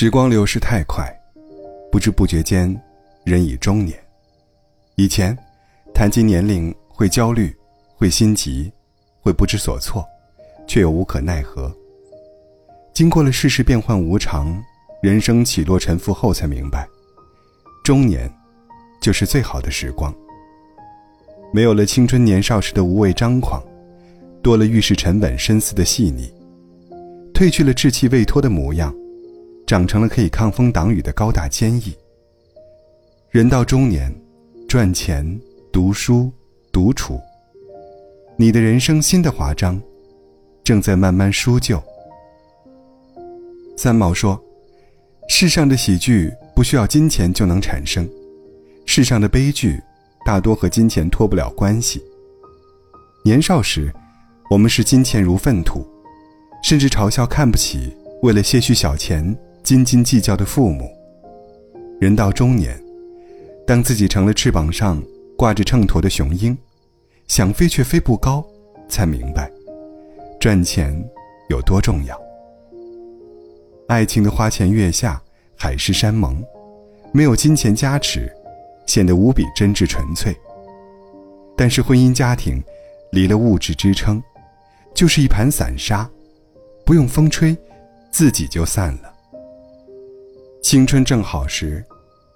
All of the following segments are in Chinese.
时光流逝太快，不知不觉间，人已中年。以前，谈及年龄会焦虑，会心急，会不知所措，却又无可奈何。经过了世事变幻无常，人生起落沉浮后，才明白，中年，就是最好的时光。没有了青春年少时的无畏张狂，多了遇事沉稳深思的细腻，褪去了稚气未脱的模样。长成了可以抗风挡雨的高大坚毅。人到中年，赚钱、读书、独处，你的人生新的华章，正在慢慢书就。三毛说：“世上的喜剧不需要金钱就能产生，世上的悲剧大多和金钱脱不了关系。年少时，我们视金钱如粪土，甚至嘲笑看不起为了些许小钱。”斤斤计较的父母，人到中年，当自己成了翅膀上挂着秤砣的雄鹰，想飞却飞不高，才明白，赚钱有多重要。爱情的花前月下，海誓山盟，没有金钱加持，显得无比真挚纯粹。但是婚姻家庭，离了物质支撑，就是一盘散沙，不用风吹，自己就散了。青春正好时，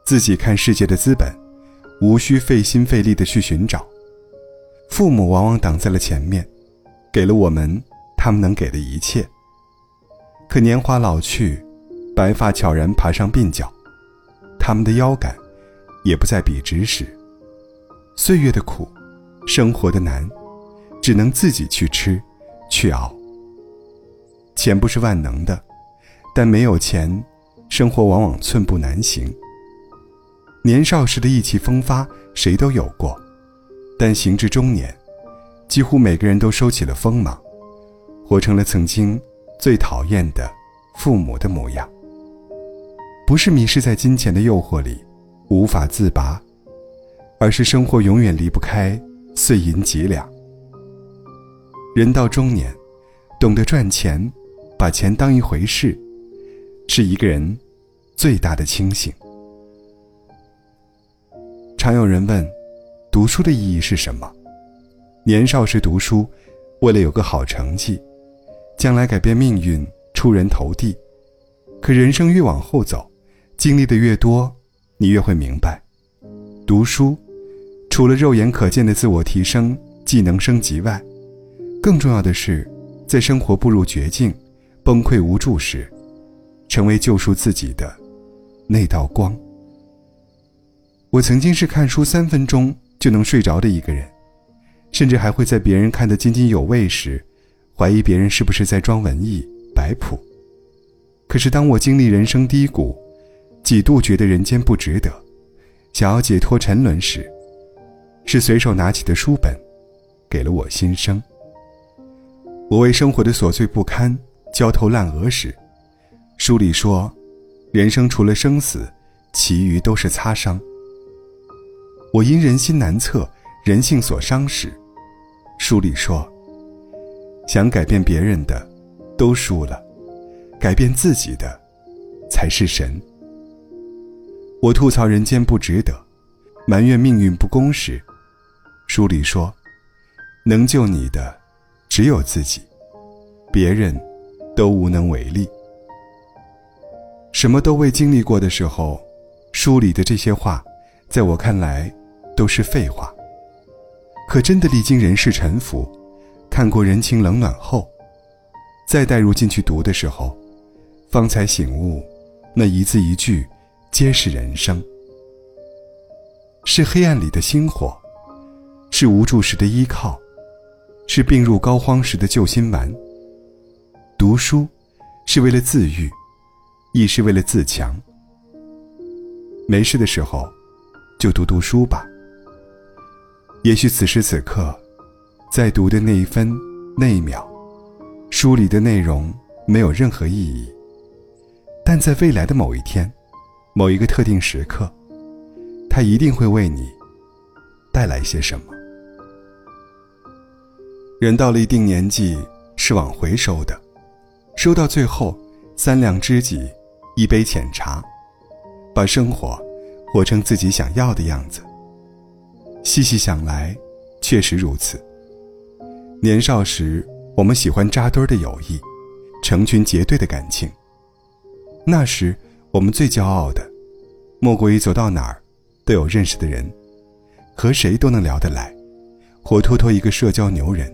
自己看世界的资本，无需费心费力的去寻找。父母往往挡在了前面，给了我们他们能给的一切。可年华老去，白发悄然爬上鬓角，他们的腰杆，也不再笔直时。岁月的苦，生活的难，只能自己去吃，去熬。钱不是万能的，但没有钱。生活往往寸步难行。年少时的意气风发，谁都有过，但行至中年，几乎每个人都收起了锋芒，活成了曾经最讨厌的父母的模样。不是迷失在金钱的诱惑里，无法自拔，而是生活永远离不开碎银几两。人到中年，懂得赚钱，把钱当一回事。是一个人最大的清醒。常有人问，读书的意义是什么？年少时读书，为了有个好成绩，将来改变命运，出人头地。可人生越往后走，经历的越多，你越会明白，读书除了肉眼可见的自我提升、技能升级外，更重要的是，在生活步入绝境、崩溃无助时。成为救赎自己的那道光。我曾经是看书三分钟就能睡着的一个人，甚至还会在别人看得津津有味时，怀疑别人是不是在装文艺摆谱。可是当我经历人生低谷，几度觉得人间不值得，想要解脱沉沦时，是随手拿起的书本，给了我新生。我为生活的琐碎不堪焦头烂额时。书里说，人生除了生死，其余都是擦伤。我因人心难测，人性所伤时，书里说，想改变别人的，都输了；改变自己的，才是神。我吐槽人间不值得，埋怨命运不公时，书里说，能救你的，只有自己，别人，都无能为力。什么都未经历过的时候，书里的这些话，在我看来都是废话。可真的历经人世沉浮，看过人情冷暖后，再带入进去读的时候，方才醒悟，那一字一句，皆是人生，是黑暗里的星火，是无助时的依靠，是病入膏肓时的救心丸。读书，是为了自愈。亦是为了自强。没事的时候，就读读书吧。也许此时此刻，在读的那一分那一秒，书里的内容没有任何意义，但在未来的某一天，某一个特定时刻，它一定会为你带来些什么。人到了一定年纪，是往回收的，收到最后，三两知己。一杯浅茶，把生活活成自己想要的样子。细细想来，确实如此。年少时，我们喜欢扎堆的友谊，成群结队的感情。那时，我们最骄傲的，莫过于走到哪儿，都有认识的人，和谁都能聊得来，活脱脱一个社交牛人。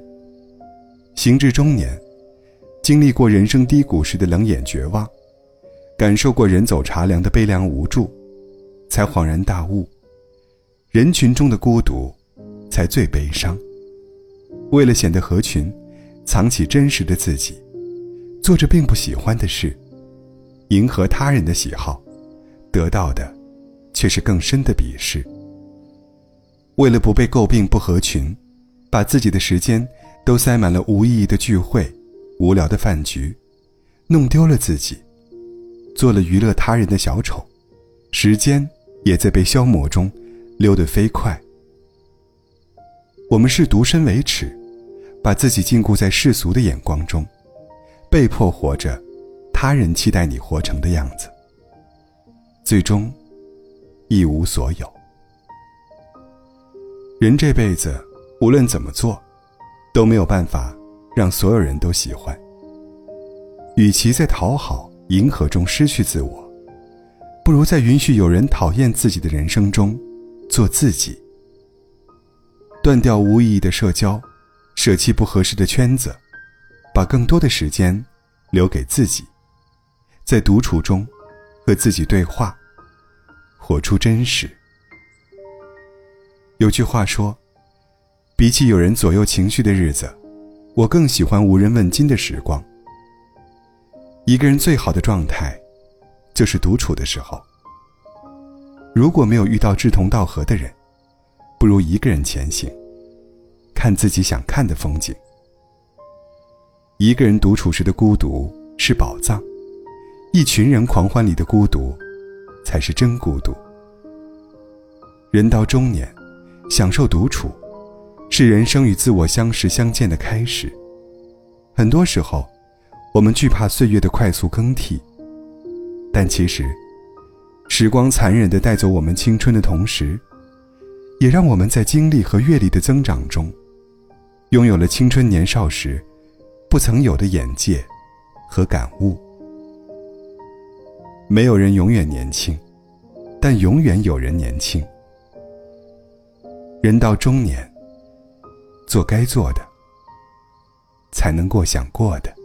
行至中年，经历过人生低谷时的冷眼绝望，感受过人走茶凉的悲凉无助，才恍然大悟：人群中的孤独，才最悲伤。为了显得合群，藏起真实的自己，做着并不喜欢的事，迎合他人的喜好，得到的却是更深的鄙视。为了不被诟病不合群，把自己的时间都塞满了无意义的聚会、无聊的饭局，弄丢了自己，做了娱乐他人的小丑，时间也在被消磨中溜得飞快。我们是独身为耻。把自己禁锢在世俗的眼光中，被迫活着他人期待你活成的样子，最终一无所有。人这辈子无论怎么做，都没有办法让所有人都喜欢。与其在讨好迎合中失去自我，不如在允许有人讨厌自己的人生中做自己，断掉无意义的社交。舍弃不合适的圈子，把更多的时间留给自己，在独处中和自己对话，活出真实。有句话说：“比起有人左右情绪的日子，我更喜欢无人问津的时光。”一个人最好的状态，就是独处的时候。如果没有遇到志同道合的人，不如一个人前行。看自己想看的风景。一个人独处时的孤独是宝藏，一群人狂欢里的孤独，才是真孤独。人到中年，享受独处，是人生与自我相识相见的开始。很多时候，我们惧怕岁月的快速更替，但其实，时光残忍地带走我们青春的同时，也让我们在经历和阅历的增长中。拥有了青春年少时不曾有的眼界和感悟。没有人永远年轻，但永远有人年轻。人到中年，做该做的，才能过想过的。